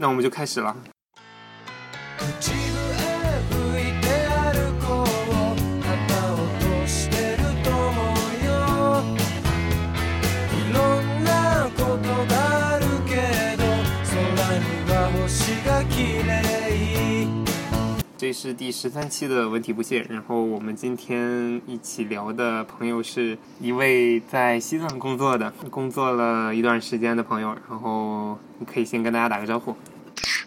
那我们就开始了。口へ吹いて歩こう旗落としてると思うよいろんなことがあるけど空には星が綺麗这是第十三期的文体不限，然后我们今天一起聊的朋友是一位在西藏工作的，工作了一段时间的朋友，然后你可以先跟大家打个招呼。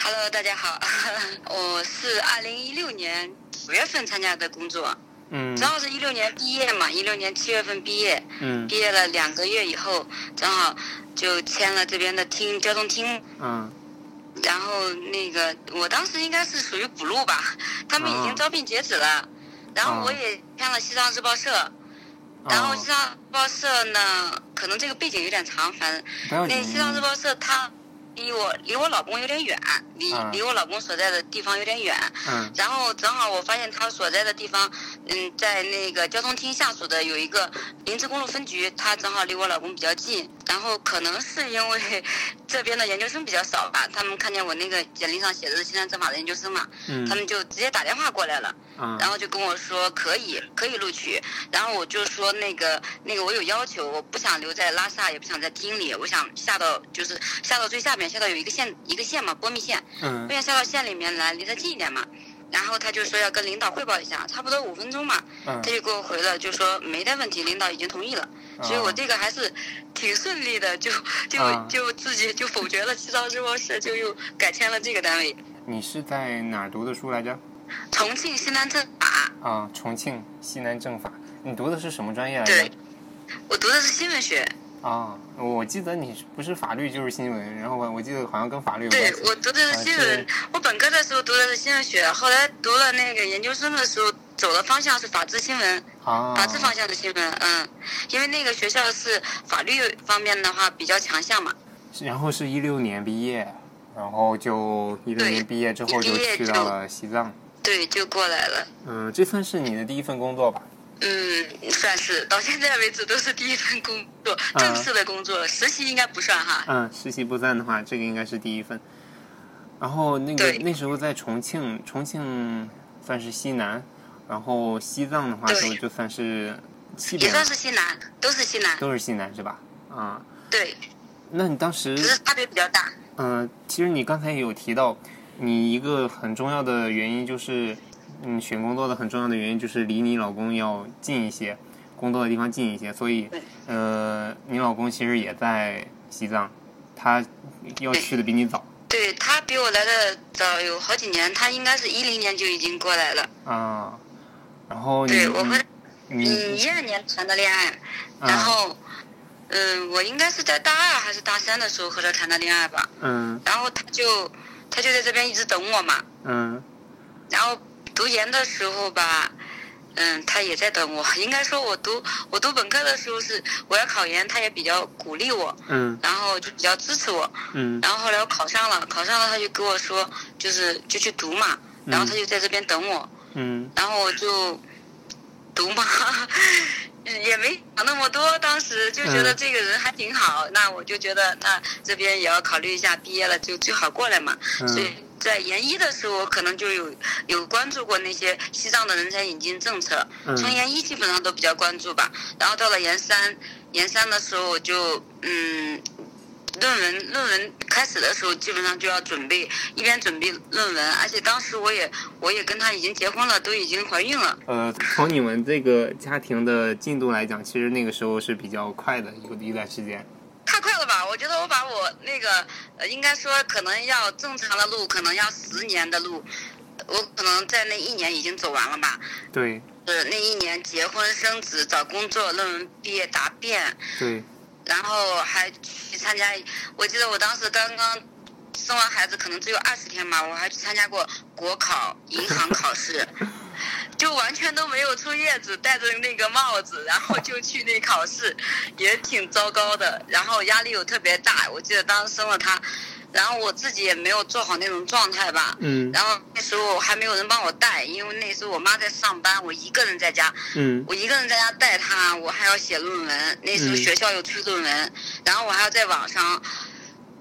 Hello，大家好，我是二零一六年五月份参加的工作，嗯。正好是一六年毕业嘛，一六年七月份毕业，嗯。毕业了两个月以后，正好就签了这边的厅交通厅，嗯。然后那个我当时应该是属于补录吧，他们已经哦招聘截止了，然后我哦也签了西藏日报社，然后哦西藏日报社呢，可能这个背景有点长，反正那西藏日报社它离我离我老公有点远，离啊离我老公所在的地方有点远。嗯然后正好我发现他所在的地方，嗯，在那个交通厅下属的有一个林芝公路分局，他正好离我老公比较近。然后可能是因为 这边的研究生比较少吧，他们看见我那个简历上写的是西南政法的研究生嘛，嗯他们就直接打电话过来了。嗯然后就跟我说可以可以录取，然后我就说那个那个我有要求，我不想留在拉萨，也不想在厅里，我想下到就是下到最下面，下到有一个县一个县嘛，波密县，嗯我想下到县里面来，离得近一点嘛。然后他就说要跟领导汇报一下，差不多五分钟嘛，嗯他就给我回了，就说没得问题，领导已经同意了。所以我这个还是挺顺利的，就就啊就自己就否决了西藏日报社，就又改签了这个单位，你是在哪儿读的书来着？重庆西南政法。啊，重庆西南政法。你读的是什么专业来着对？，我读的是新闻学。啊，我记得你不是法律就是新闻，然后我我记得好像跟法律有关对。我读的是新啊闻是，我本科的时候读的是新闻学，后来读了那个研究生的时候走的方向是法制新闻，啊，法制方向的新闻，嗯，因为那个学校是法律方面的话比较强项嘛，然后是一六年毕业，然后就一六年毕业之后就去到了西藏。对，就过来了。嗯，这份是你的第一份工作吧？嗯，算是到现在为止都是第一份工作，啊正式的工作，实习应该不算哈。嗯，实习不算的话，这个应该是第一份。然后那个那时候在重庆，重庆算是西南，然后西藏的话就就算是西也，算是西南，都是西南，都是西南是吧？啊，对，那你当时只是差别比较大。嗯，其实你刚才也有提到，你一个很重要的原因就是，嗯，选工作的很重要的原因就是离你老公要近一些，工作的地方近一些，所以，呃，你老公其实也在西藏，他要去的比你早对他比我来的早有好几年，他应该是一零年就已经过来了。啊，然后你对我和你嗯，一二年谈的恋爱，啊然后，嗯，我应该是在大二还是大三的时候和他谈的恋爱吧。嗯然后他就他就在这边一直等我嘛。嗯然后读研的时候吧，嗯，他也在等我。应该说，我读我读本科的时候是我要考研，他也比较鼓励我，嗯然后就比较支持我。嗯然后后来我考上了，考上了他就跟我说，就是就去读嘛。然后他就在这边等我。嗯然后我就读嘛，也没想那么多，当时就觉得嗯这个人还挺好，那我就觉得那这边也要考虑一下，毕业了就最好过来嘛。所以嗯在研一的时候，我可能就有有关注过那些西藏的人才引进政策，嗯从研一基本上都比较关注吧。然后到了研三，研三的时候我就嗯。论文论文开始的时候，基本上就要准备，一边准备论文，而且当时我也我也跟他已经结婚了，都已经怀孕了。呃，从你们这个家庭的进度来讲，其实那个时候是比较快的一个一段时间。我觉得我把我那个，呃，应该说可能要正常的路，可能要十年的路，我可能在那一年已经走完了吧。对呃，那一年结婚生子、找工作、论文毕业答辩，对，然后还去参加。我记得我当时刚刚生完孩子，可能只有二十天嘛，我还去参加过国考、银行考试，就完全都没有出叶子，戴着那个帽子，然后就去那考试，也挺糟糕的。然后压力又特别大，我记得当时生了他，然后我自己也没有做好那种状态吧。嗯然后那时候还没有人帮我带，因为那时候我妈在上班，我一个人在家，嗯我一个人在家带他，我还要写论文，那时候嗯学校又催论文，然后我还要在网上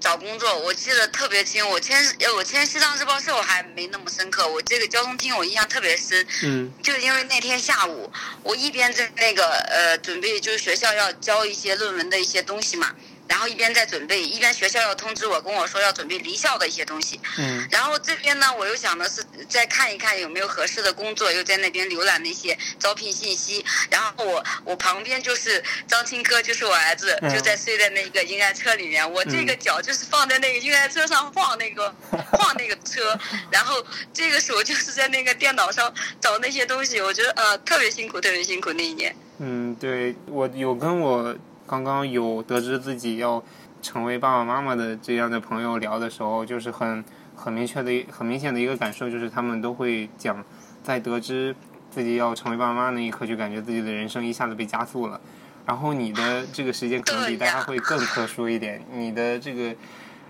找工作，我记得特别清。我签呃，我签西藏日报社我还没那么深刻，我这个交通厅我印象特别深。嗯就因为那天下午，我一边在那个呃准备，就是学校要交一些论文的一些东西嘛，然后一边在准备，一边学校要通知我，跟我说要准备离校的一些东西。嗯然后这边呢，我又想的是再看一看有没有合适的工作，又在那边浏览那些招聘信息。然后我我旁边就是张青科，就是我儿子，嗯就在睡在那个婴儿车里面，我这个脚就是放在那个婴儿车上晃那个 晃那个车，然后这个手就是在那个电脑上找那些东西，我觉得呃特别辛苦，特别辛苦那一年。嗯，对我有跟我刚刚有得知自己要成为爸爸妈妈的这样的朋友聊的时候，就是很很明确的很明显的一个感受，就是他们都会讲，在得知自己要成为爸爸妈妈那一刻，就感觉自己的人生一下子被加速了。然后你的这个时间可能比大家会更特殊一点，你的这个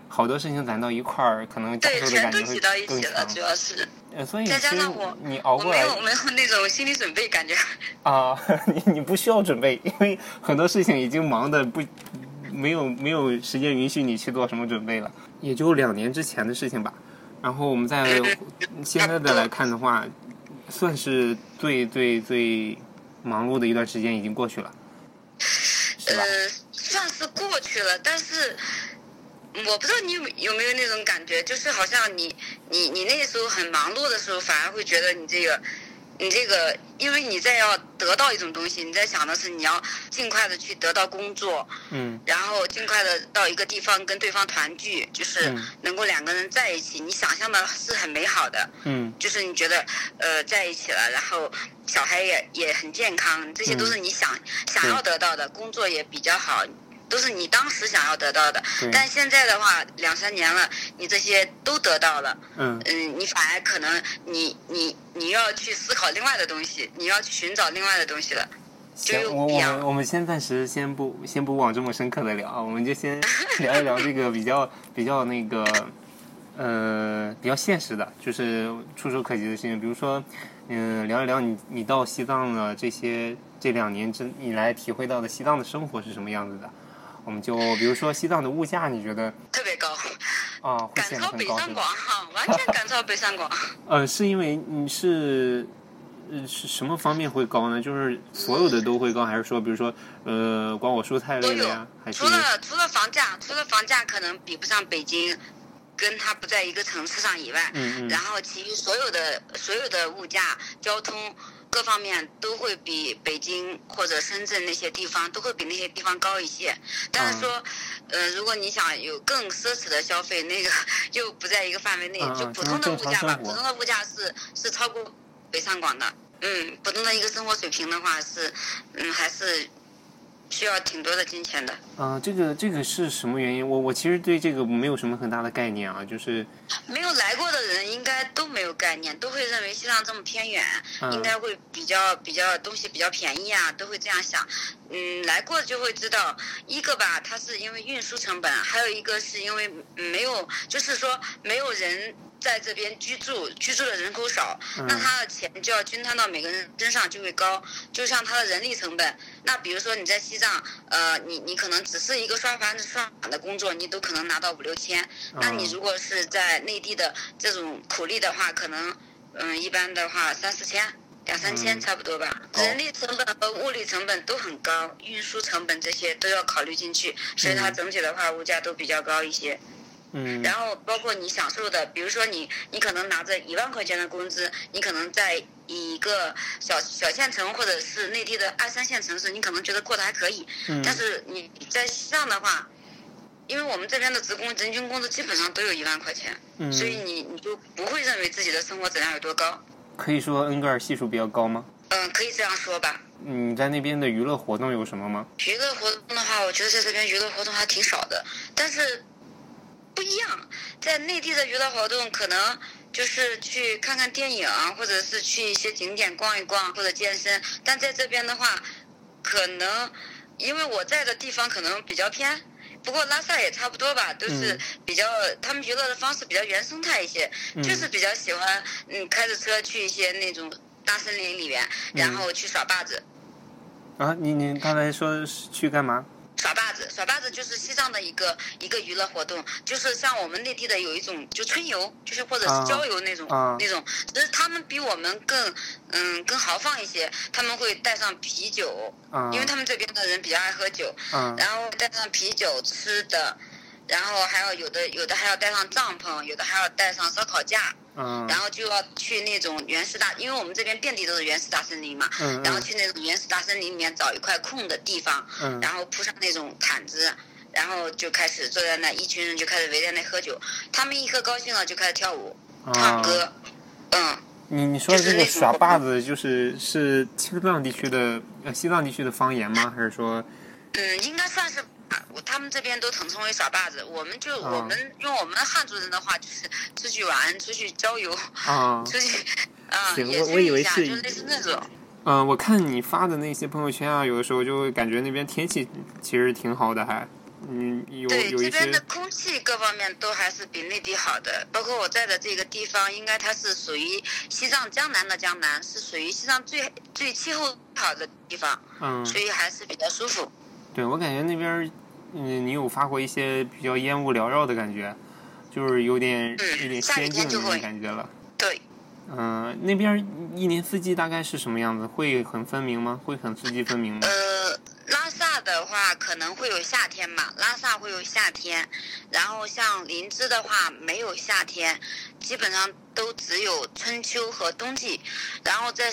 好多事情攒到一块儿，可能对，全都挤到一起了，主。要是呃，所以再加上我你熬过来我没有没有那种心理准备，感觉。啊，你 你不需要准备，因为很多事情已经忙的不没有没有时间允许你去做什么准备了，也就两年之前的事情吧。然后我们再现在的来看的话，算是最最最忙碌的一段时间已经过去了，是吧？呃，算是过去了，但是嗯我不知道你有有没有那种感觉，就是好像你你你那时候很忙碌的时候，反而会觉得你这个你这个，因为你在要得到一种东西，你在想的是你要尽快的去得到工作，嗯。然后尽快的到一个地方跟对方团聚，就是嗯。能够两个人在一起，你想象的是很美好的。嗯。就是你觉得呃在一起了，然后小孩也也很健康，这些都是你想、想要得到的，工作也比较好，都是你当时想要得到的。但现在的话，两三年了，你这些都得到了，嗯嗯，你反而可能你你你要去思考另外的东西，你要去寻找另外的东西了。就行，我们我们先暂时先不先不往这么深刻的聊啊，我们就先 聊一聊这个比较比较那个呃比较现实的，就是触手可及的事情，比如说嗯、聊一聊你你到西藏的这些这两年之以来体会到的西藏的生活是什么样子的。我们就比如说西藏的物价，你觉得特别高，啊会赶超北上广？哈，完全赶超北上广。呃，是因为你是，呃，是什么方面会高呢？就是所有的都会高，还是说，比如说，呃，光我蔬菜类的呀，还是除了除了房价，除了房价可能比不上北京，跟它不在一个层次上以外，嗯嗯然后其余所有的所有的物价、交通各方面都会比北京或者深圳那些地方都会比那些地方高一些。但是说，呃，如果你想有更奢侈的消费，那个 又不在一个范围内。就普通的物价吧，普通的物价是是超过北上广的。嗯，普通的一个生活水平的话是，嗯，还是需要挺多的金钱的。啊、这个这个是什么原因？我我其实对这个没有什么很大的概念啊，就是没有来过的人应该都没有概念，都会认为西藏这么偏远，嗯应该会比较比较东西比较便宜啊，都会这样想。嗯，来过就会知道，一个吧，它是因为运输成本，还有一个是因为没有，就是说没有人在这边居住，居住的人口少，嗯那他的钱就要均摊到每个人身上就会高，就像他的人力成本。那比如说你在西藏，呃，你你可能只是一个刷盘子刷碗的工作，你都可能拿到五六千。那你嗯如果是在内地的这种苦力的话，可能嗯一般的话三四千。两三千嗯差不多吧，高人力成本和物力成本都很高，运输成本这些都要考虑进去，所以它嗯整体的话物价都比较高一些。嗯然后包括你享受的，比如说你你可能拿着一万块钱的工资，你可能在一个小小县城或者是内地的二三线城市，你可能觉得过得还可以，嗯但是你在西藏的话，因为我们这边的职工人均工资基本上都有一万块钱，嗯，所以你你就不会认为自己的生活质量有多高。可以说恩格尔系数比较高吗？嗯，可以这样说吧。你在那边的娱乐活动有什么吗？娱乐活动的话，我觉得在这边娱乐活动还挺少的，但是不一样，在内地的娱乐活动可能就是去看看电影，或者是去一些景点逛一逛或者健身，但在这边的话，可能因为我在的地方可能比较偏。不过拉萨也差不多吧，都是嗯比较、他们娱乐的方式比较原生态一些，嗯就是比较喜欢嗯开着车去一些那种大森林里面，然嗯后去耍把子，啊，你你刚才说是去干嘛？耍把子，耍把子就是西藏的一个一个娱乐活动，就是像我们内地的有一种就春游，就是或者啊是郊游那种、啊那种，只是他们比我们更嗯更豪放一些，他们会带上啤酒，嗯因为他们这边的人比较爱喝酒，嗯然后带上啤酒吃的，然后还要有的有的还要带上帐篷，有的还要带上烧烤架，嗯。然后就要去那种原始大，因为我们这边遍地都是原始大森林嘛，嗯然后去那种原始大森林里面找一块空的地方，嗯。然后铺上那种毯子，然后就开始坐在那，一群人就开始围在那喝酒，他们一喝高兴了就开始跳舞、唱啊，歌，嗯，你你说的这个耍把子，就是是青藏地区的呃西藏地区的方言吗？还是说嗯，应该算是吧。我他们这边都统称为耍把子，我们就、啊我们用我们汉族人的话，就是出去玩、出去郊游、啊？出去啊，行野炊我我以为一下，是就类似那种。嗯，我看你发的那些朋友圈啊，有的时候就会感觉那边天气其实挺好的，还嗯有对，有一些这边的空气各方面都还是比内地好的，包括我在的这个地方，应该它是属于西藏江南的江南，是属于西藏最最气候好的地方，嗯，所以还是比较舒服。对我感觉那边儿嗯，你有发过一些比较烟雾缭绕的感觉，就是有点嗯有点仙境的那种感觉了。对，嗯、那边一年四季大概是什么样子？会很分明吗？会很四季分明吗？呃，拉萨的话可能会有夏天嘛，拉萨会有夏天，然后像林芝的话没有夏天，基本上都只有春秋和冬季，然后在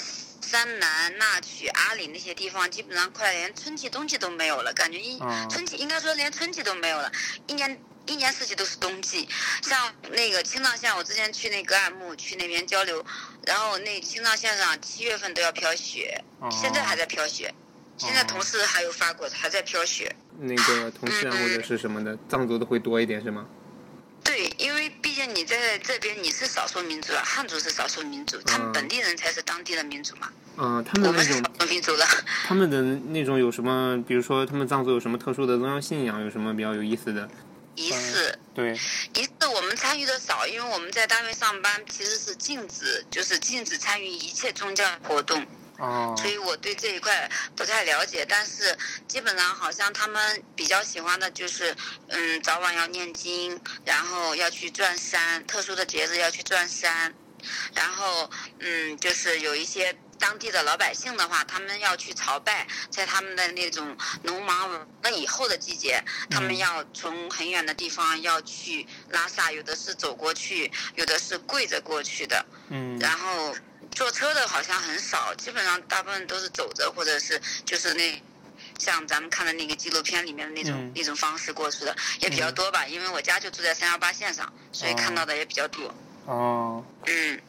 山南、那曲、阿里那些地方，基本上快连春季、冬季都没有了，感觉一、哦春季应该说连春季都没有了，一年。一年四季都是冬季，像那个青藏线，我之前去那格尔木去那边交流，然后那青藏线上七月份都要飘雪，哦现在还在飘雪。现在同事还有发过，还在飘雪。那个同事啊嗯或者是什么的，藏族的会多一点是吗？对，因为毕竟你在这边你是少数民族啊，汉族是少数民族，他嗯们本地人才是当地的民族嘛。嗯、他们那种民族了。他们的那种有什么？比如说他们藏族有什么特殊的宗教信仰？有什么比较有意思的？仪式，对，仪式我们参与的少，因为我们在单位上班其实是禁止，就是禁止参与一切宗教活动。哦，所以我对这一块不太了解，但是基本上好像他们比较喜欢的就是，嗯，早晚要念经，然后要去转山，特殊的节日要去转山，然后嗯，就是有一些当地的老百姓的话，他们要去朝拜，在他们的那种农忙那以后的季节，他们嗯。要从很远的地方要去拉萨，有的是走过去，有的是跪着过去的，嗯。然后坐车的好像很少，基本上大部分都是走着，或者是就是那像咱们看的那个纪录片里面的那种、嗯那种方式过去的也比较多吧。因为我家就住在三幺八线上，所以哦看到的也比较多。哦，嗯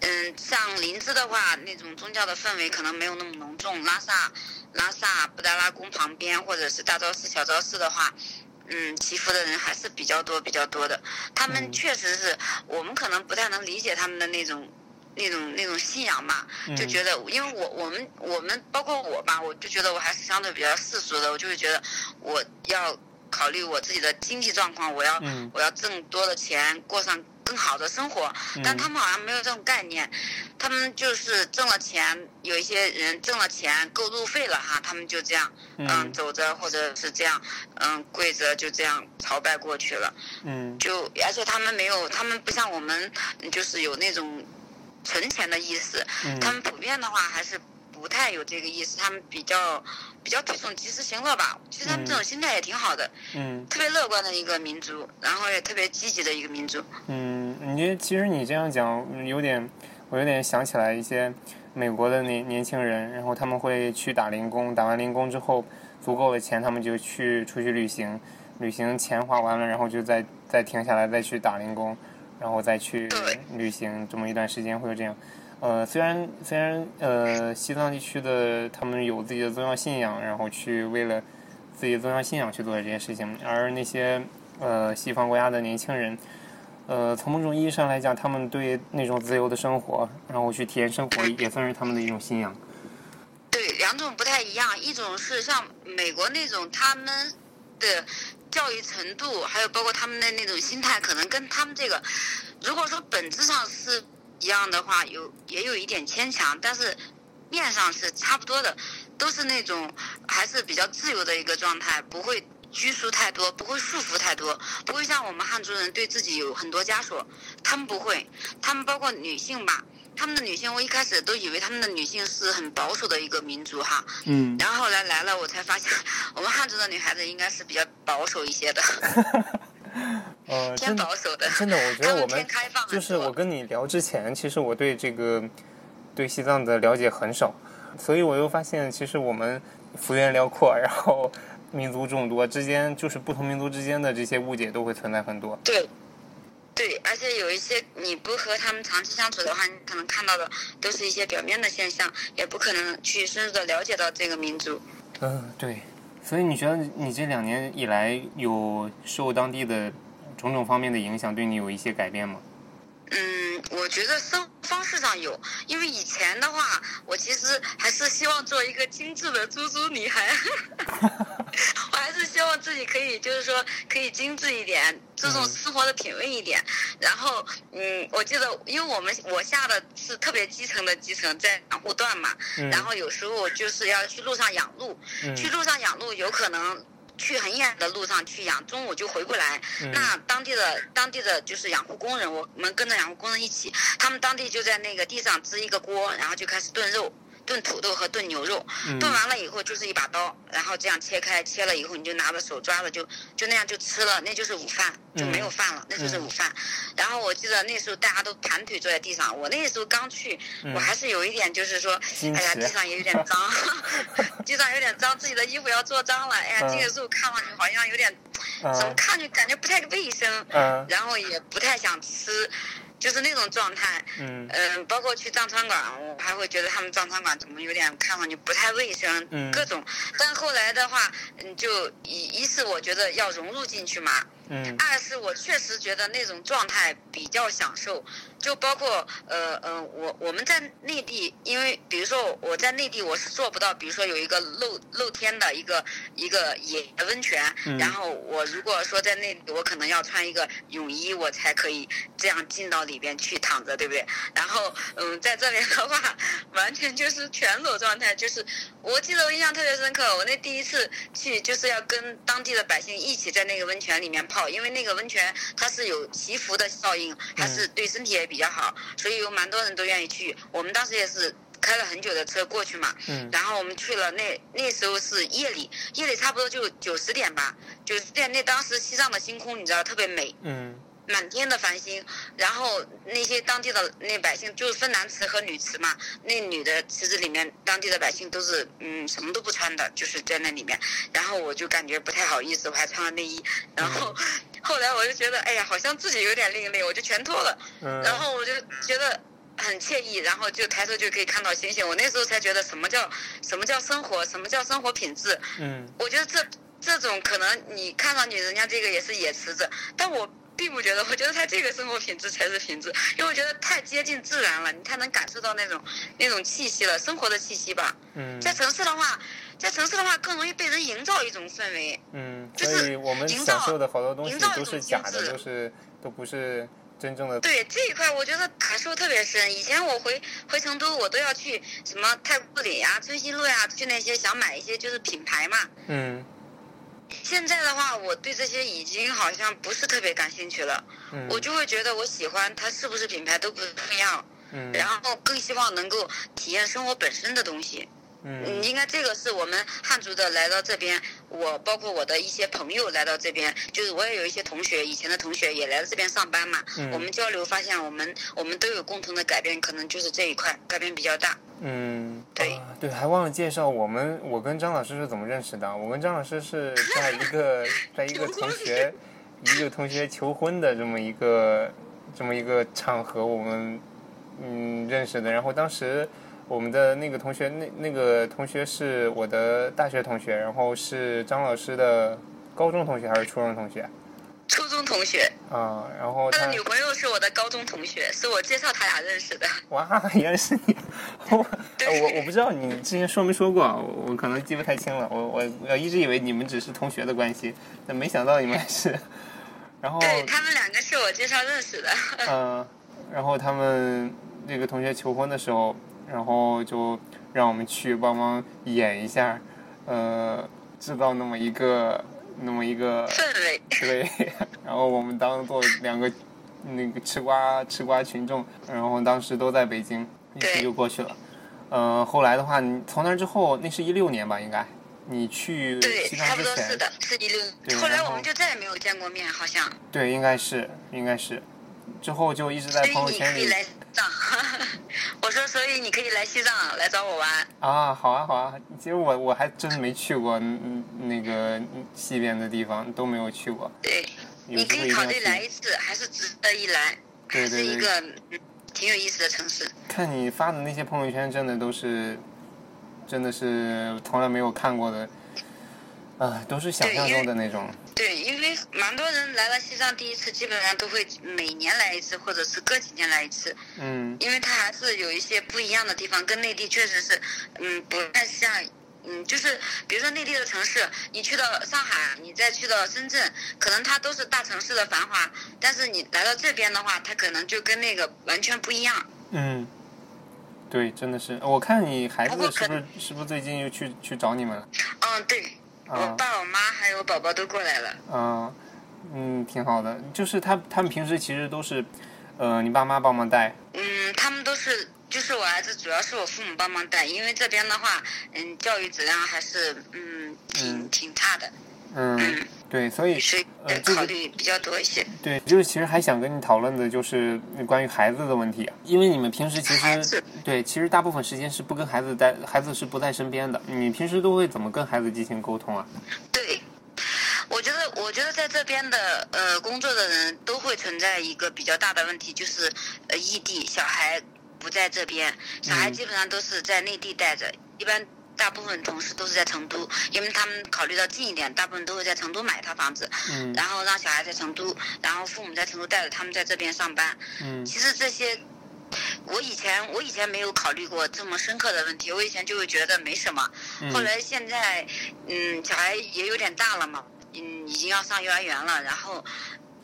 嗯，像林芝的话，那种宗教的氛围可能没有那么浓重。拉萨拉萨布达拉宫旁边或者是大昭寺、小昭寺的话。嗯，祈福的人还是比较多、比较多的。他们嗯确实是我们可能不太能理解他们的那种、那种、那种信仰嘛，就嗯。觉得，因为我我们我们包括我吧，我就觉得我还是相对比较世俗的，我就会觉得我要考虑我自己的经济状况，我要、嗯。我要挣多的钱，过上更好的生活。但嗯。他们好像没有这种概念，他们就是挣了钱，有一些人挣了钱够路费了哈，他们就这样嗯嗯。走着或者是这样嗯跪着就这样朝拜过去了。嗯。就而且他们没有，他们不像我们，嗯就是有那种存钱的意思。他嗯们普遍的话还是不太有这个意思，他们比较比较推崇及时行乐吧。其实他们这种心态也挺好的，嗯特别乐观的一个民族，然后也特别积极的一个民族。嗯，你其实你这样讲嗯有点，我有点想起来一些美国的年年轻人，然后他们会去打零工，打完零工之后足够的钱，他们就去出去旅行，旅行钱花完了，然后就再再停下来再去打零工，然后再去旅行，这么一段时间会有这样。呃，虽然虽然呃西藏地区的他们有自己的宗教信仰，然后去为了自己的宗教信仰去做这件事情，而那些呃西方国家的年轻人，呃，从某种意义上来讲，他们对那种自由的生活，然后去体验生活，也算是他们的一种信仰。对，两种不太一样，一种是像美国那种他们的教育程度，还有包括他们的那种心态，可能跟他们这个，如果说本质上是一样的话，有也有一点牵强，但是面上是差不多的。都是那种还是比较自由的一个状态，不会拘束太多，不会束缚太多，不会像我们汉族人对自己有很多枷锁，他们不会，他们包括女性吧。他们的女性，我一开始都以为他们的女性是很保守的一个民族哈，嗯，然后后来来了，我才发现我们汉族的女孩子应该是比较保守一些的，呃，偏真的保守的。真的，我觉得我们偏开放。就是我跟你聊之前，其实我对这个对西藏的了解很少，所以我又发现，其实我们幅员辽阔，然后民族众多之间，就是不同民族之间的这些误解都会存在很多。对，对，而且有一些你不和他们长期相处的话，你可能看到的都是一些表面的现象，也不可能去深入的了解到这个民族。嗯，对。所以你觉得你这两年以来有受当地的种种方面的影响，对你有一些改变吗？嗯，我觉得生活方式上有，因为以前的话，我其实还是希望做一个精致的猪猪女孩，我还是希望自己可以，就是说可以精致一点，注重嗯生活的品味一点。然后，嗯，我记得，因为我们我下的是特别基层的基层，在养护段嘛，嗯然后有时候就是要去路上养鹿，嗯去路上养鹿有可能。去很远的路上去养，中午就回不来。嗯那当地的当地的就是养护工人，我们跟着养护工人一起，他们当地就在那个地上支一个锅，然后就开始炖肉。炖土豆和炖牛肉，嗯。炖完了以后就是一把刀，然后这样切开，切了以后你就拿着手抓着就就那样就吃了，那就是午饭，就没有饭了，那就是午饭。然后我记得那时候大家都盘腿坐在地上，我那时候刚去，我还是有一点就是说，哎呀，地上也有点脏，地上有点脏，自己的衣服要做脏了，哎呀，嗯这个肉看上去好像有点，怎么嗯看就感觉不太卫生，嗯。然后也不太想吃，就是那种状态。嗯嗯，包括去藏餐馆，我还会觉得他们藏餐馆怎么有点看上去不太卫生，嗯各种。但后来的话，嗯，就一一是我觉得要融入进去嘛，嗯二是我确实觉得那种状态比较享受，就包括呃呃，我我们在内地，因为比如说我在内地我是做不到，比如说有一个露露天的一个一个野温泉，嗯然后我如果说在内地，我可能要穿一个泳衣，我才可以这样进到里边去躺着，对不对？然后嗯，在这边的话，完全就是全裸状态，就是我记得我印象特别深刻，我那第一次去就是要跟当地的百姓一起在那个温泉里面泡，因为那个温泉它是有祈福的效应，还是对身体也比较好，所以有蛮多人都愿意去。我们当时也是。开了很久的车过去嘛，嗯然后我们去了那那时候是夜里，夜里差不多就九十点吧，九十点那当时西藏的星空你知道特别美，嗯满天的繁星，然后那些当地的那百姓就是分男池和女池嘛，那女的池子里面，当地的百姓都是嗯什么都不穿的，就是在那里面，然后我就感觉不太好意思，我还穿了内衣，然后 后来我就觉得哎呀，好像自己有点另类，我就全脱了，嗯，然后我就觉得很惬意，然后就抬头就可以看到星星，我那时候才觉得什么叫什么叫生活，什么叫生活品质，嗯。我觉得这这种可能你看上去人家这个也是野池子，但我并不觉得，我觉得他这个生活品质才是品质，因为我觉得太接近自然了，你太能感受到那种那种气息了，生活的气息吧。嗯在城市的话，在城市的话更容易被人营造一种氛围。嗯，就是所以我们营造享受的好多东西营造一都是假的，制都是都不是真正的。对这一块，我觉得感受特别深。以前我回回成都，我都要去什么太古里呀、春熙路呀，去那些想买一些就是品牌嘛。嗯现在的话，我对这些已经好像不是特别感兴趣了。嗯我就会觉得我喜欢它是不是品牌都不重要，嗯然后更希望能够体验生活本身的东西。嗯嗯，应该这个是我们汉族的来到这边，我包括我的一些朋友来到这边，就是我也有一些同学，以前的同学也来到这边上班嘛。嗯我们交流发现，我们我们都有共同的改变，可能就是这一块改变比较大。嗯，对啊对，还忘了介绍我们，我跟张老师是怎么认识的。我跟张老师是在一个 在一个同学一个同学求婚的这么一个这么一个场合，我们嗯认识的。然后当时我们的那个同学，那那个同学是我的大学同学，然后是张老师的高中同学还是初中同学初中同学，啊？然后他他的女朋友是我的高中同学，是我介绍他俩认识的。哇，原来是你！我我我不知道你之前说没说过，我我可能记不太清了。我我我一直以为你们只是同学的关系，但没想到你们还是。然后对他们两个是我介绍认识的。嗯、然后他们那个同学求婚的时候，然后就让我们去帮忙演一下，呃，制造那么一个那么一个氛围，对，然后我们当做两个那个吃瓜吃瓜群众，然后当时都在北京，一对起就过去了。呃，后来的话，你从那之后，那是一六年吧，应该你去对，西差不多是的，是一六对。后来我们就再也没有见过面，好像。对，应该是应该是，之后就一直在朋友圈里你可以来西藏。我说，所以你可以来西藏来找我玩。啊，好啊好啊，其实我我还真没去过那个嗯西边的地方，都没有去过，对，你可以考虑。来一次，还是值得一来，对对对还是一个嗯挺有意思的城市。看你发的那些朋友圈，真的都是，真的是从来没有看过的，啊，都是想象中的那种。对，因为蛮多人来了西藏第一次，基本上都会每年来一次，或者是隔几年来一次，嗯因为它还是有一些不一样的地方，跟内地确实是，嗯，不太像。嗯，就是比如说内地的城市，你去到上海，你再去到深圳，可能它都是大城市的繁华，但是你来到这边的话，它可能就跟那个完全不一样。嗯，对，真的是。我看你孩子是不是是不是最近又去去找你们了？嗯，对，我啊爸、我妈还有宝宝都过来了。嗯，嗯，挺好的。就是他他们平时其实都是，呃，你爸妈帮忙带。嗯，他们都是，就是我儿子主要是我父母帮忙带，因为这边的话，嗯，教育质量还是嗯挺嗯挺差的，嗯，对，所以所以呃这个考虑比较多一些。对，就是其实还想跟你讨论的就是关于孩子的问题，因为你们平时其实对，其实大部分时间是不跟孩子在，孩子是不在身边的。你平时都会怎么跟孩子进行沟通啊？对，我觉得，我觉得在这边的呃工作的人都会存在一个比较大的问题，就是呃异地小孩不在这边，小孩嗯基本上都是在内地带着，一般。大部分同事都是在成都，因为他们考虑到近一点，大部分都会在成都买一套房子，嗯然后让小孩在成都，然后父母在成都带着他们在这边上班。嗯其实这些，我以前我以前没有考虑过这么深刻的问题，我以前就会觉得没什么。后嗯来现在，嗯，小孩也有点大了嘛，嗯，已经要上幼儿园了，然后，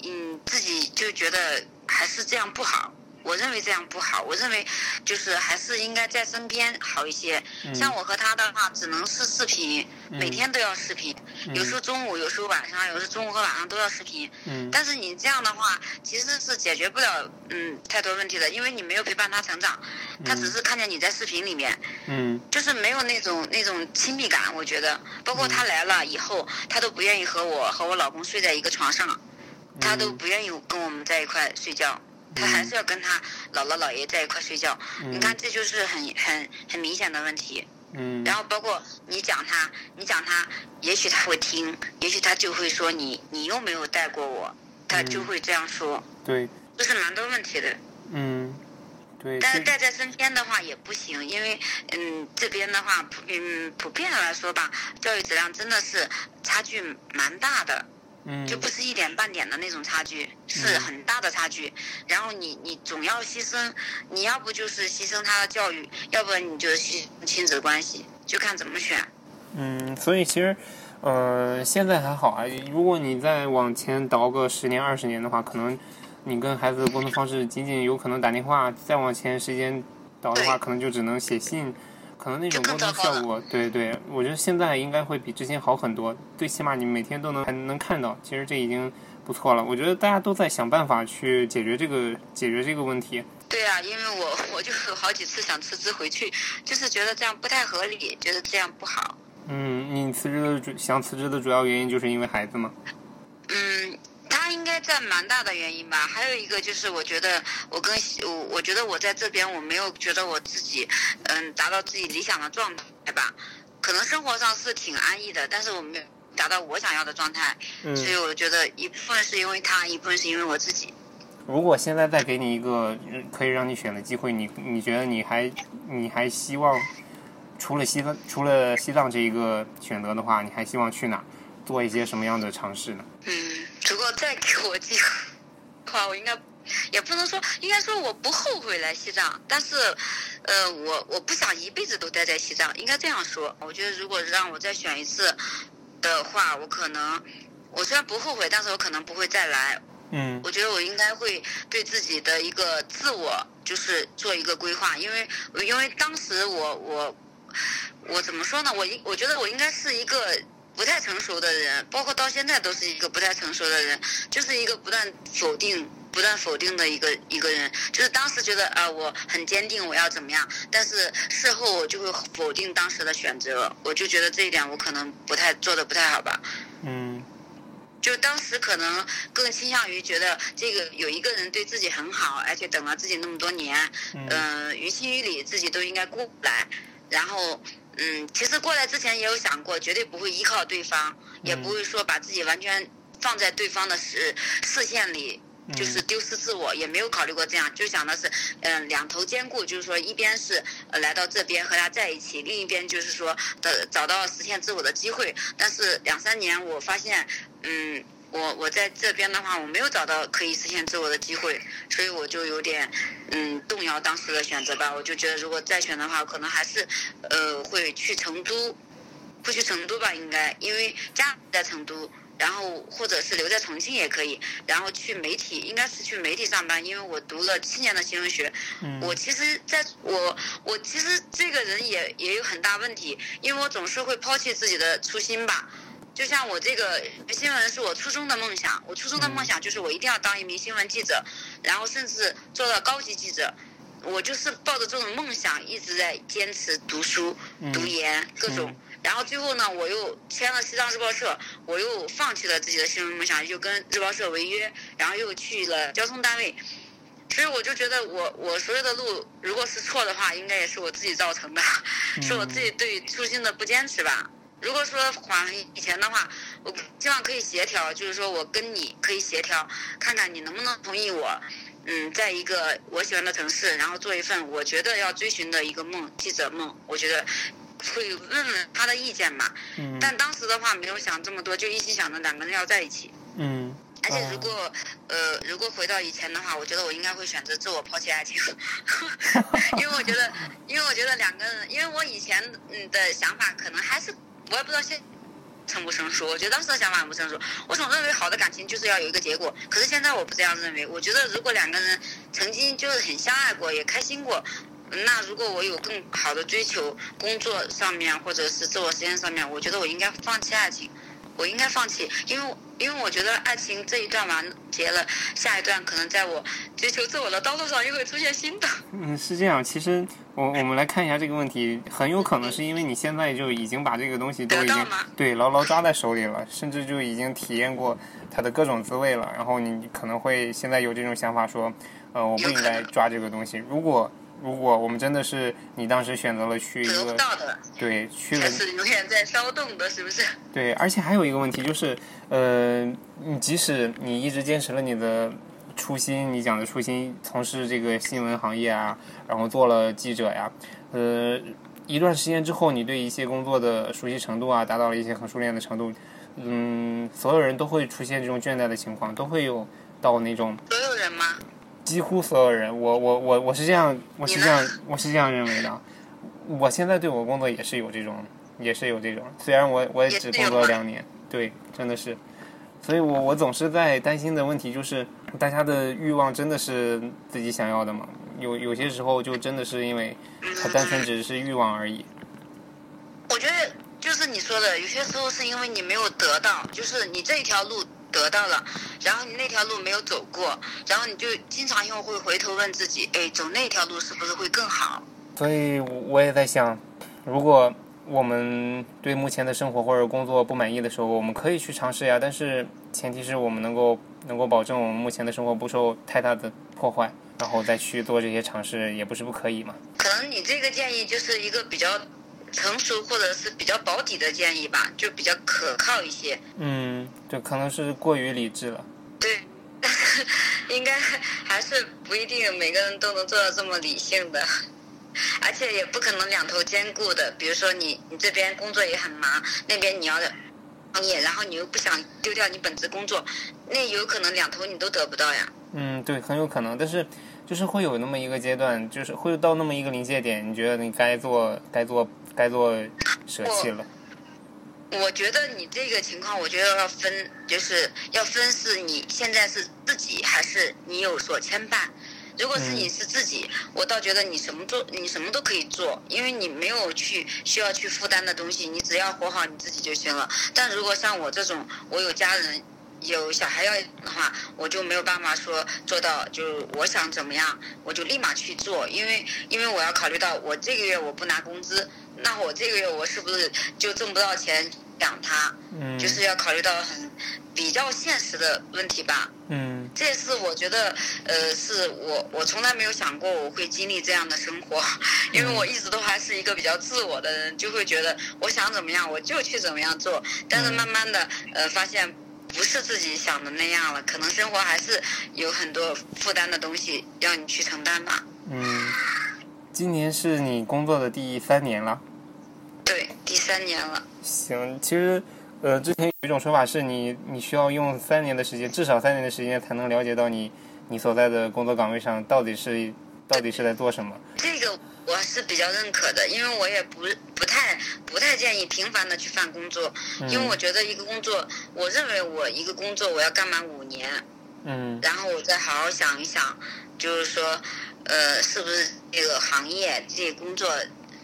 嗯，自己就觉得还是这样不好。我认为这样不好，我认为就是还是应该在身边好一些。嗯像我和他的话，只能是视频，每嗯天都要视频，有时候中午，有时候晚上，有时候中午和晚上都要视频。嗯但是你这样的话，其实是解决不了嗯太多问题的，因为你没有陪伴他成长，他只是看见你在视频里面，嗯就是没有那种那种亲密感。我觉得，包括他来了以后，他都不愿意和我和我老公睡在一个床上，他都不愿意跟我们在一块睡觉。他还是要跟他姥姥姥爷在一块睡觉，你看这就是很很很明显的问题。嗯然后包括你讲他，你讲他，也许他会听，也许他就会说你你又没有带过我，他就会这样说，对，这是蛮多问题的。嗯对，但是带在身边的话也不行，因为嗯这边的话普嗯普遍来说吧，教育质量真的是差距蛮大的，嗯就不是一点半点的那种差距，是很大的差距。然后你你总要牺牲，你要不就是牺牲他的教育，要不然你就牺牲亲子关系，就看怎么选。嗯，所以其实，呃，现在还好啊。如果你再往前倒个十年、二十年的话，可能你跟孩子的沟通方式仅仅有可能打电话，再往前时间倒的话，可能就只能写信，可能那种就沟通效果，对对，我觉得现在应该会比之前好很多。最起码你每天都能还能看到，其实这已经不错了。我觉得大家都在想办法去解决这个解决这个问题。对啊，因为我我就有好几次想辞职回去，就是觉得这样不太合理，觉得这样不好。嗯，你辞职的主想辞职的主要原因就是因为孩子吗？应该占蛮大的原因吧。还有一个就是，我觉得我跟我我觉得我在这边我没有觉得我自己嗯达到自己理想的状态吧。可能生活上是挺安逸的，但是我没有达到我想要的状态，嗯，所以我觉得一部分是因为他，一部分是因为我自己。如果现在再给你一个呃可以让你选的机会，你你觉得你还你还希望除了西藏除了西藏这一个选择的话，你还希望去哪做一些什么样的尝试呢？嗯，如果再给我机会的话，我应该也不能说，应该说我不后悔来西藏，但是，呃，我我不想一辈子都待在西藏，应该这样说。我觉得如果让我再选一次的话，我可能，我虽然不后悔，但是我可能不会再来。嗯我觉得我应该会对自己的一个自我就是做一个规划，因为因为当时我我我怎么说呢？我应我觉得我应该是一个不太成熟的人，包括到现在都是一个不太成熟的人，就是一个不断否定。不断否定的一个一个人，就是当时觉得啊、呃我很坚定，我要怎么样，但是事后我就会否定当时的选择，我就觉得这一点我可能不太做的不太好吧。嗯就当时可能更倾向于觉得这个有一个人对自己很好，而且等了自己那么多年，嗯嗯、于情于理自己都应该过来。然后，嗯，其实过来之前也有想过，绝对不会依靠对方，也不会说把自己完全放在对方的视视线里。就是丢失自我，也没有考虑过这样，就想的是，嗯、两头兼顾，就是说，一边是呃来到这边和他在一起，另一边就是说的找到实现自我的机会。但是两三年，我发现，嗯，我我在这边的话，我没有找到可以实现自我的机会，所以我就有点，嗯，动摇当时的选择吧。我就觉得，如果再选的话，可能还是，呃，会去成都，会去成都吧，应该，因为家在成都。然后或者是留在重庆也可以，然后去媒体，应该是去媒体上班，因为我读了七年的新闻学。嗯我其实在我我其实这个人也也有很大问题，因为我总是会抛弃自己的初心吧。就像我这个新闻是我初中的梦想，我初中的梦想就是我一定要当一名新闻记者，然后甚至做到高级记者。我就是抱着这种梦想一直在坚持读书、读研各种。然后最后呢，我又签了西藏日报社，我又放弃了自己的新闻梦想，又跟日报社违约，然后又去了交通单位。所以我就觉得我我所有的路，如果是错的话，应该也是我自己造成的，是我自己对初心的不坚持吧。如果说还以前的话，我希望可以协调，就是说我跟你可以协调，看看你能不能同意我，嗯，在一个我喜欢的城市，然后做一份我觉得要追寻的一个梦，记者梦。我觉得会问问他的意见嘛。嗯但当时的话没有想这么多，就一心想着两个人要在一起。嗯而且如果、呃，如果回到以前的话，我觉得我应该会选择自我抛弃爱情，因为我觉得，因为我觉得两个人，因为我以前嗯的想法可能还是我也不知道现成不成熟，我觉得当时的想法很不成熟。我总认为好的感情就是要有一个结果，可是现在我不这样认为。我觉得如果两个人曾经就是很相爱过，也开心过。那如果我有更好的追求，工作上面或者是自我实现上面，我觉得我应该放弃爱情，我应该放弃，因为因为我觉得爱情这一段完结了，下一段可能在我追求自我的道路上又会出现新的。嗯，是这样。其实我我们来看一下这个问题，很有可能是因为你现在就已经把这个东西都已经对牢牢抓在手里了，甚至就已经体验过它的各种滋味了。然后你可能会现在有这种想法说，呃，我不应该抓这个东西。如果如果我们真的是你当时选择了去一个对去了才是永远在骚动的，是不是？对，而且还有一个问题就是，呃，你即使你一直坚持了你的初心，你讲的初心，从事这个新闻行业啊，然后做了记者呀，呃，一段时间之后，你对一些工作的熟悉程度啊，达到了一些很熟练的程度，嗯，所有人都会出现这种倦怠的情况，都会有到那种所有人吗？几乎所有人，我我我我是这样，我是这样，我是这样认为的。我现在对我工作也是有这种，也是有这种。虽然我我也只工作两年，对，真的是。所以我我总是在担心的问题就是，大家的欲望真的是自己想要的吗？有有些时候就真的是因为它单纯只是欲望而已。我觉得就是你说的，有些时候是因为你没有得到，就是你这一条路得到了，然后你那条路没有走过，然后你就经常又会回头问自己，哎，走那条路是不是会更好？所以我也在想，如果我们对目前的生活或者工作不满意的时候，我们可以去尝试呀。但是前提是我们能够能够保证我们目前的生活不受太大的破坏，然后再去做这些尝试，也不是不可以嘛。可能你这个建议就是一个比较成熟或者是比较保底的建议吧，就比较可靠一些。嗯，这可能是过于理智了。对，应该还是不一定每个人都能做到这么理性的，而且也不可能两头兼顾的。比如说你你这边工作也很忙，那边你要创业，然后你又不想丢掉你本职工作，那有可能两头你都得不到呀。嗯，对，很有可能，但是就是会有那么一个阶段，就是会到那么一个临界点，你觉得你该做该做该做舍弃了。我觉得你，这，个情况，我觉得要分，就是要分是你现在是自己还是你有所牵绊。如果是你是自己，我倒觉得你什么做，你什么都可以做，因为你没有去需要去负担的东西，你只要活好你自己就行了。但如果像我这种，我有家人。有小孩要的话，我就没有办法说做到，就是我想怎么样，我就立马去做，因为因为我要考虑到我这个月我不拿工资，那我这个月我是不是就挣不到钱养他？嗯，就是要考虑到很比较现实的问题吧。嗯这是我觉得，呃，是我我从来没有想过我会经历这样的生活，因为我一直都还是一个比较自我的人，就会觉得我想怎么样我就去怎么样做，但是慢慢的呃发现不是自己想的那样了，可能生活还是有很多负担的东西要你去承担吧。嗯，今年是你工作的第三年了。对，第三年了。行，其实，呃，之前有一种说法是你你需要用三年的时间，至少三年的时间才能了解到你你所在的工作岗位上到底是到底是在做什么。这个我是比较认可的，因为我也不不太不太建议频繁的去换工作，因为我觉得一个工作，我认为我一个工作我要干满五年，嗯然后我再好好想一想，就是说，呃，是不是这个行业这个工作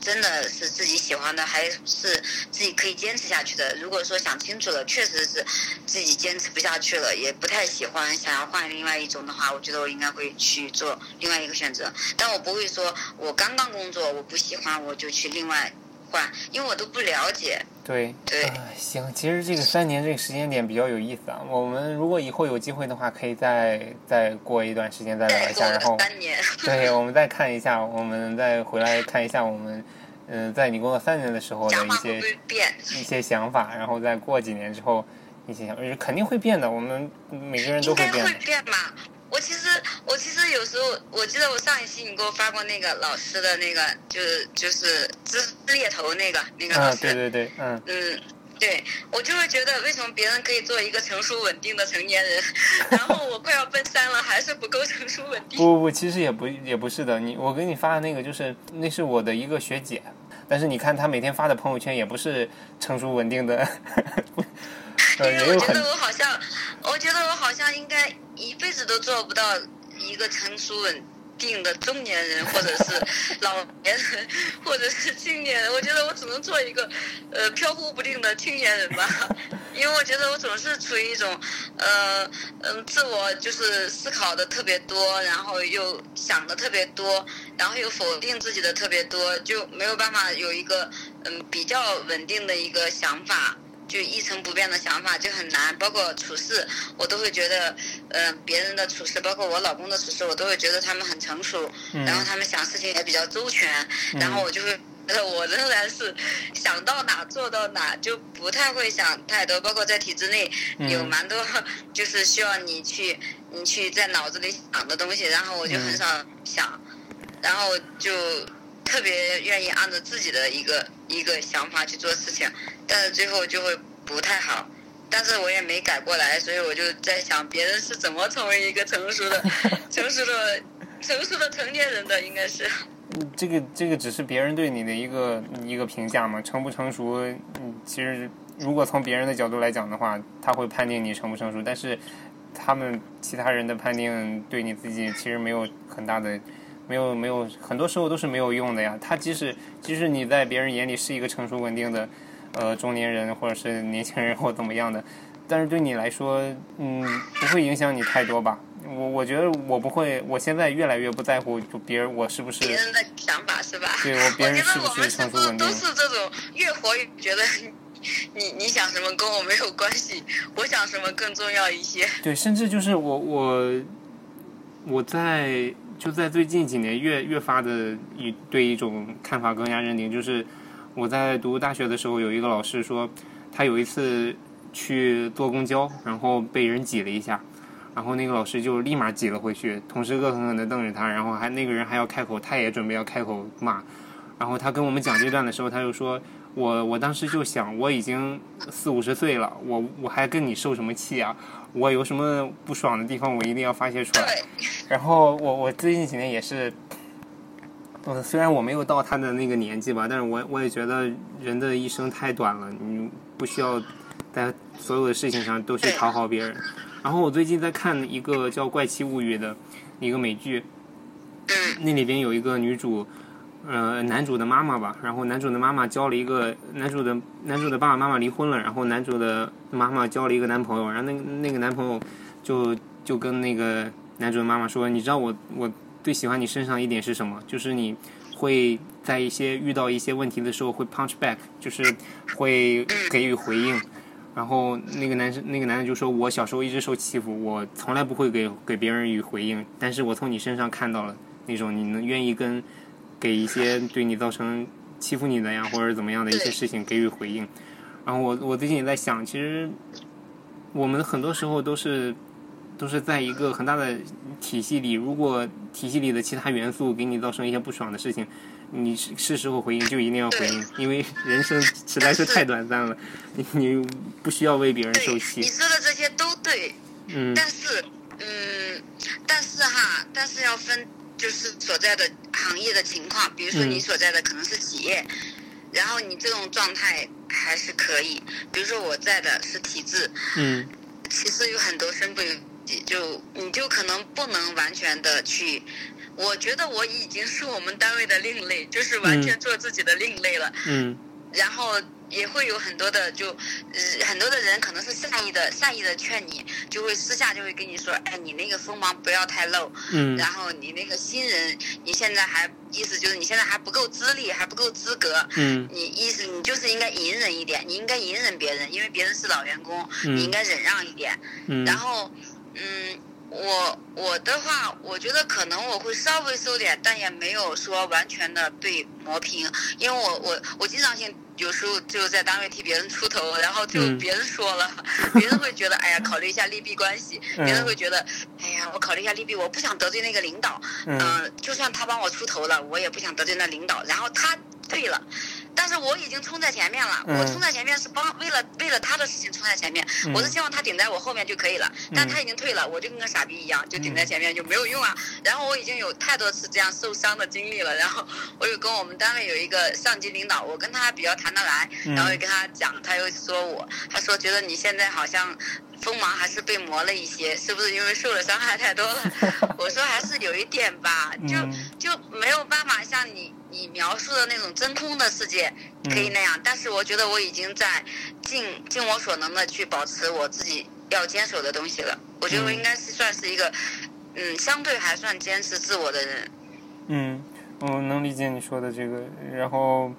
真的是自己喜欢的，还是自己可以坚持下去的？如果说想清楚了，确实是自己坚持不下去了，也不太喜欢，想要换另外一种的话，我觉得我应该会去做另外一个选择。但我不会说我刚刚工作我不喜欢我就去另外换，因为我都不了解。对，对哎行，其实这个三年这个时间点比较有意思啊。我们如果以后有机会的话，可以再再过一段时间再聊一下，然后三年，对，我们再看一下，我们再回来看一下我们，嗯、在你工作三年的时候的一些？一些想法，然后再过几年之后一些想，肯定会变的。我们每个人都应该会会变的。变吧。我其实我其实有时候，我记得我上一期你给我发过那个老师的那个，就是就是支猎头那个那个老嗯，师，对对对，嗯，嗯，对我就会觉得为什么别人可以做一个成熟稳定的成年人，然后我快要奔三了，还是不够成熟稳定。不不不，其实也不也不是的。你我给你发的那个就是那是我的一个学姐，但是你看她每天发的朋友圈也不是成熟稳定的，呃，因为我觉得我好像，我觉得我好像应该一辈子都做不到一个成熟稳定的中年人，或者是 老年人，或者是青年人。我觉得我只能做一个呃飘忽不定的青年人吧，因为我觉得我总是处于一种呃嗯自我就是思考的特别多，然后又想的特别多，然后又否定自己的特别多，就没有办法有一个嗯比较稳定的一个想法。就一成不变的想法就很难，包括处事，我都会觉得，呃，别人的处事，包括我老公的处事，我都会觉得他们很成熟，嗯然后他们想事情也比较周全，然后我就会我仍然是想到哪做到哪，就不太会想太多，包括在体制内嗯有蛮多就是需要你去你去在脑子里想的东西，然后我就很少想，然后就特别愿意按照自己的一个一个想法去做事情，但是最后就会不太好。但是我也没改过来，所以我就在想，别人是怎么成为一个成熟的、成熟的、成熟的成年人的？应该是，这个这个只是别人对你的一个一个评价嘛，成不成熟，嗯，其实如果从别人的角度来讲的话，他会判定你成不成熟，但是他们其他人的判定对你自己其实没有很大的，没有没有，很多时候都是没有用的呀。他即使即使你在别人眼里是一个成熟稳定的，呃，中年人或者是年轻人或怎么样的，但是对你来说，嗯，不会影响你太多吧。我我觉得我不会，我现在越来越不在乎就别人我是不是别人的想法是吧？对我别人觉是不是成熟稳定都是这种越活越觉得你你想什么跟我没有关系，我想什么更重要一些。对，甚至就是我我我在就在最近几年越越发的一对一种看法更加认定，就是我在读大学的时候，有一个老师说，他有一次去坐公交，然后被人挤了一下，然后那个老师就立马挤了回去，同时恶狠狠地瞪着他，然后还那个人还要开口，他也准备要开口骂，然后他跟我们讲这段的时候，他就说。我我当时就想，我已经四五十岁了，我我还跟你受什么气啊？我有什么不爽的地方，我一定要发泄出来。然后我我最近几年也是，嗯，虽然我没有到他的那个年纪吧，但是我我也觉得人的一生太短了，你不需要在所有的事情上都去讨好别人。然后我最近在看一个叫《怪奇物语》的一个美剧，嗯那里边有一个女主，呃，男主的妈妈吧，然后男主的妈妈交了一个男主的男主的爸爸妈妈离婚了，然后男主的妈妈交了一个男朋友，然后那那个男朋友就就跟那个男主的妈妈说，你知道我我最喜欢你身上一点是什么？就是你会在一些遇到一些问题的时候会 punch back，就是会给予回应。然后那个男生，那个男的就说：“我小时候一直受欺负，我从来不会给给别人予回应，但是我从你身上看到了那种你能愿意跟给一些对你造成欺负你的呀，或者怎么样的一些事情给予回应。”然后我我最近也在想，其实我们很多时候都是都是在一个很大的体系里，如果体系里的其他元素给你造成一些不爽的事情，你是是时候回应就一定要回应，因为人生实在是太短暂了，你你不需要为别人受，气你。说的这些都对，嗯但是，嗯，但是哈，但是要分就是所在的行业的情况，比如说嗯你所在的可能是企业，然后你这种状态还是可以，比如说我在的是体制，嗯其实有很多身不由己，就你就可能不能完全的去。我觉得我已经是我们单位的另类，就是完全做自己的另类了。嗯然后也会有很多的就，呃，很多的人可能是善意的善意的劝你，就会私下就会跟你说，哎，你那个锋芒不要太露，嗯。然后你那个新人，你现在还意思就是你现在还不够资历，还不够资格，嗯。你意思你就是应该隐忍一点，你应该隐忍别人，因为别人是老员工，嗯。你应该忍让一点。嗯。然后，嗯，我我的话，我觉得可能我会稍微收敛，但也没有说完全的被磨平，因为我我我经常性有时候就在单位替别人出头，然后就嗯。别人说了，别人会觉得哎呀，考虑一下利弊关系，别人嗯会觉得哎呀，我考虑一下利弊，我不想得罪那个领导，嗯。呃，就算他帮我出头了，我也不想得罪那领导，然后他退了。但是我已经冲在前面了，嗯我冲在前面是帮为了为了他的事情冲在前面，嗯我是希望他顶在我后面就可以了。但他已经退了，我就跟个傻逼一样，就顶在前面就没有用啊。然后我已经有太多次这样受伤的经历了。然后我有跟我们单位有一个上级领导，我跟他比较谈得来，嗯然后又跟他讲，他又说我，他说觉得你现在好像锋芒还是被磨了一些，是不是因为受了伤害太多了？我说还是有一点吧，就嗯就没有办法像你你描述的那种真空的世界可以那样，但是我觉得我已经在尽尽我所能的去保持我自己要坚守的东西了。我觉得我应该是算是一个，嗯，相对还算坚持自我的人。嗯，我能理解你说的这个，然后。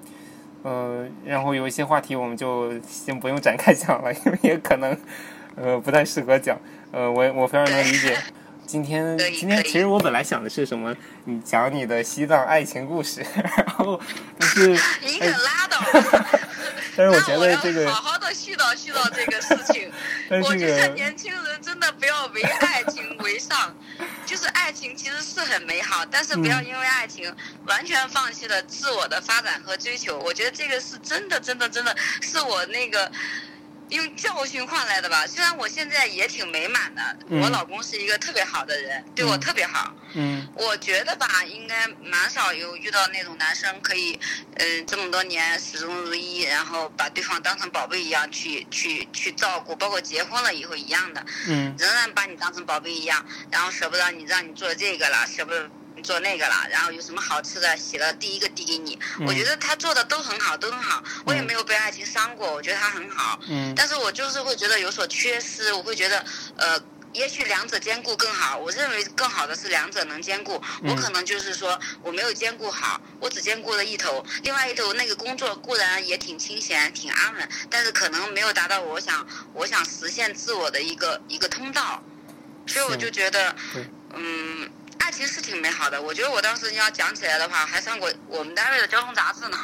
呃，然后有一些话题我们就先不用展开讲了，因为也可能，呃，不太适合讲。呃，我我非常能理解。今天今天其实我本来想的是什么？你讲你的西藏爱情故事，然后但是 你可拉倒吧！但是我觉得这个，好好的絮叨絮叨这个事情。但是我觉得这个，年轻人真的不要为爱情为上，就是爱情其实是很美好，但是不要嗯因为爱情完全放弃了自我的发展和追求。我觉得这个是真的，真的，真的是我那个。用教训换来的吧，虽然我现在也挺美满的，嗯。我老公是一个特别好的人，对我嗯。特别好，嗯。我觉得吧，应该蛮少有遇到那种男生可以，嗯、这么多年始终如一，然后把对方当成宝贝一样去去去照顾，包括结婚了以后一样的，嗯。仍然把你当成宝贝一样，然后舍不得你让你做这个了，舍不得你做那个了，然后有什么好吃的洗了第一个递给你，嗯。我觉得他做的都很好，都很好，我也没有被爱情伤过，我觉得他很好，嗯。但是我就是会觉得有所缺失，我会觉得呃。也许两者兼顾更好，我认为更好的是两者能兼顾。嗯。我可能就是说我没有兼顾好，我只兼顾了一头，另外一头那个工作固然也挺清闲、挺安稳，但是可能没有达到我想我想实现自我的一个一个通道，所以我就觉得，嗯，爱情是挺美好的。我觉得我当时要讲起来的话，还上过我们单位的交通杂志呢。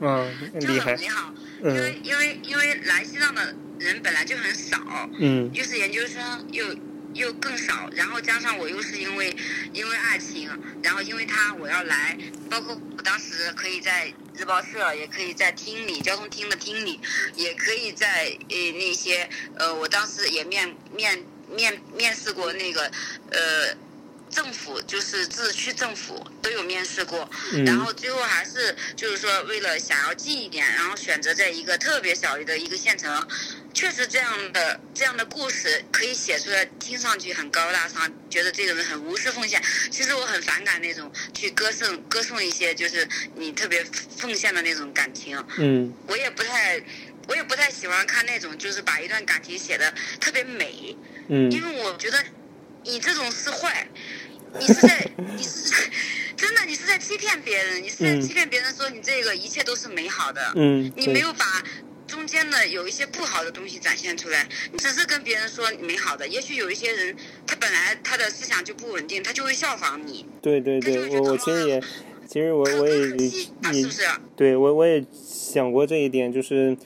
嗯，就很美好，因为嗯因为因为来西藏的人本来就很少，嗯又是研究生又又更少，然后加上我又是因为因为爱情，然后因为他我要来，包括我当时可以在日报社，也可以在厅里交通厅的厅里，也可以在呃那些呃我当时也面面面面试过那个呃政府，就是自治区政府都有面试过，嗯然后最后还是就是说为了想要近一点，然后选择在一个特别小的一个县城。确实，这样的这样的故事可以写出来，听上去很高大上，觉得这个人很无私奉献。其实我很反感那种去歌颂歌颂一些就是你特别奉献的那种感情。嗯我也不太，我也不太喜欢看那种就是把一段感情写的特别美，嗯因为我觉得你这种是坏，你是在 你是在真的你是在欺骗别人，你是在嗯欺骗别人说你这个一切都是美好的，嗯，你没有把。中间的有一些不好的东西展现出来，你只是跟别人说美好的，也许有一些人他本来他的思想就不稳定，他就会效仿你，对对对，我我其实也，其实我我也啊，也是不是？对我我也想过这一点，就是，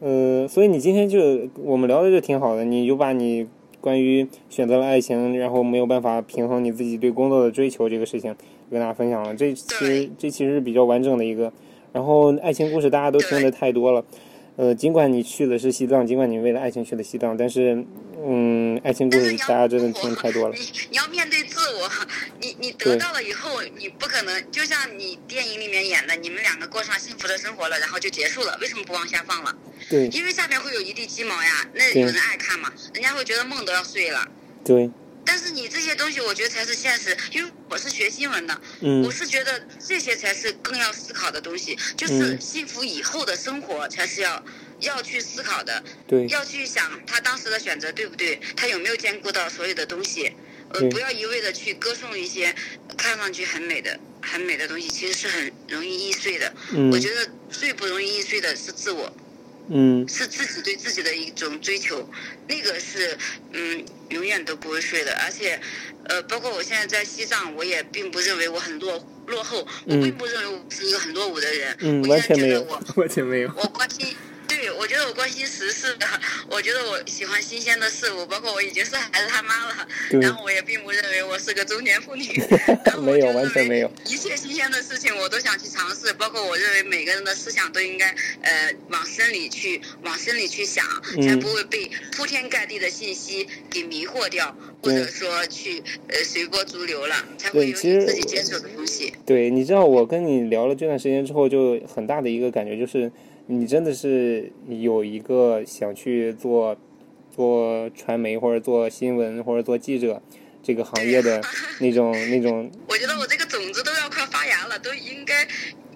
呃，所以你今天就我们聊的就挺好的，你就把你关于选择了爱情，然后没有办法平衡你自己对工作的追求这个事情跟大家分享了。这其实这其实是比较完整的一个，然后爱情故事大家都听的太多了。呃，尽管你去的是西藏，尽管你为了爱情去了西藏，但是，嗯，爱情故事大家真的听太多了。你 你要面对自我，你你得到了以后，你不可能就像你电影里面演的，你们两个过上幸福的生活了，然后就结束了，为什么不往下放了？对因为下面会有一地鸡毛呀，那有人爱看嘛，人家会觉得梦都要碎了。对，但是你这些东西，我觉得才是现实，因为我是学新闻的，嗯。我是觉得这些才是更要思考的东西，就是嗯。幸福以后的生活才是要要去思考的。对，要去想他当时的选择对不对，他有没有兼顾到所有的东西，呃，不要一味的去歌颂一些看上去很美的、很美的东西，其实是很容易易碎的。嗯。我觉得最不容易易碎的是自我，嗯是自己对自己的一种追求，那个是嗯永远都不会睡的。而且，呃，包括我现在在西藏，我也并不认为我很落落后，我嗯并不认为我是一个很落伍的人，嗯，我完全没有现在觉得我，完全没有。我关心，对我觉得我关心时事的，我觉得我喜欢新鲜的事物，包括我已经是孩子他妈了，然后我也并不认为我是个中年妇女，没有完全没有。一切新鲜的事情我都想去尝试，包括我认为每个人的思想都应该呃往深里去，往深里去想，嗯。才不会被铺天盖地的信息给迷惑掉，或者说去呃随波逐流了，才会有自己坚守的东西。对，你知道我跟你聊了这段时间之后，就很大的一个感觉就是，你真的是有一个想去做做传媒或者做新闻或者做记者这个行业的那 种那种，我觉得我这个种子都要快发芽了，都应该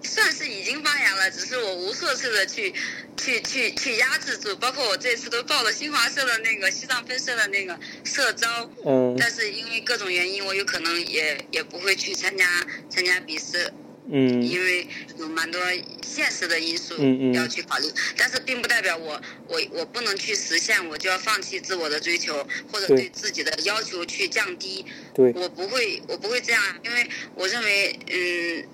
算是已经发芽了，只是我无数次的去去去去压制住，包括我这次都报了新华社的那个西藏分社的那个社招，嗯但是因为各种原因，我有可能也也不会去参加参加笔试，嗯因为有蛮多现实的因素要去考虑，但是并不代表我我我不能去实现，我就要放弃自我的追求或者对对自己的要求去降低。对，我不会，我不会这样，因为我认为，嗯，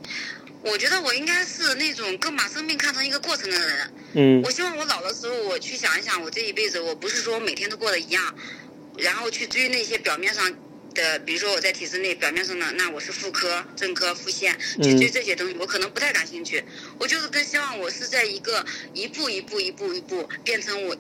我觉得我应该是那种更把生命看成一个过程的人。嗯我希望我老的时候，我去想一想，我这一辈子，我不是说每天都过得一样，然后去追那些表面上的，比如说我在体制内表面上的，那我是妇科、正科、妇线，就对这些东西，我可能不太感兴趣。我就是更希望我是在一个一步一步、一步一步变成我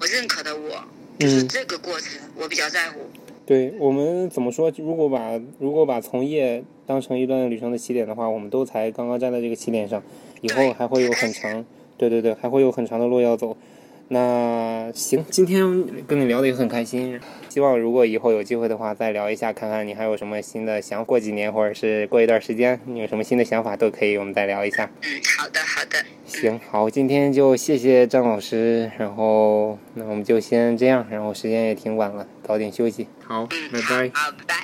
我认可的我，就是嗯这个过程，我比较在乎。对我们怎么说？如果把如果把从业当成一段旅程的起点的话，我们都才刚刚站在这个起点上，以后还会有很长，对对对，还会有很长的路要走。那行，今天跟你聊的也很开心，希望如果以后有机会的话，再聊一下，看看你还有什么新的想，过几年或者是过一段时间，你有什么新的想法都可以，我们再聊一下。嗯，好的，好的。行，好，今天就谢谢张老师，然后那我们就先这样，然后时间也挺晚了，早点休息。好，嗯，好，好，拜拜。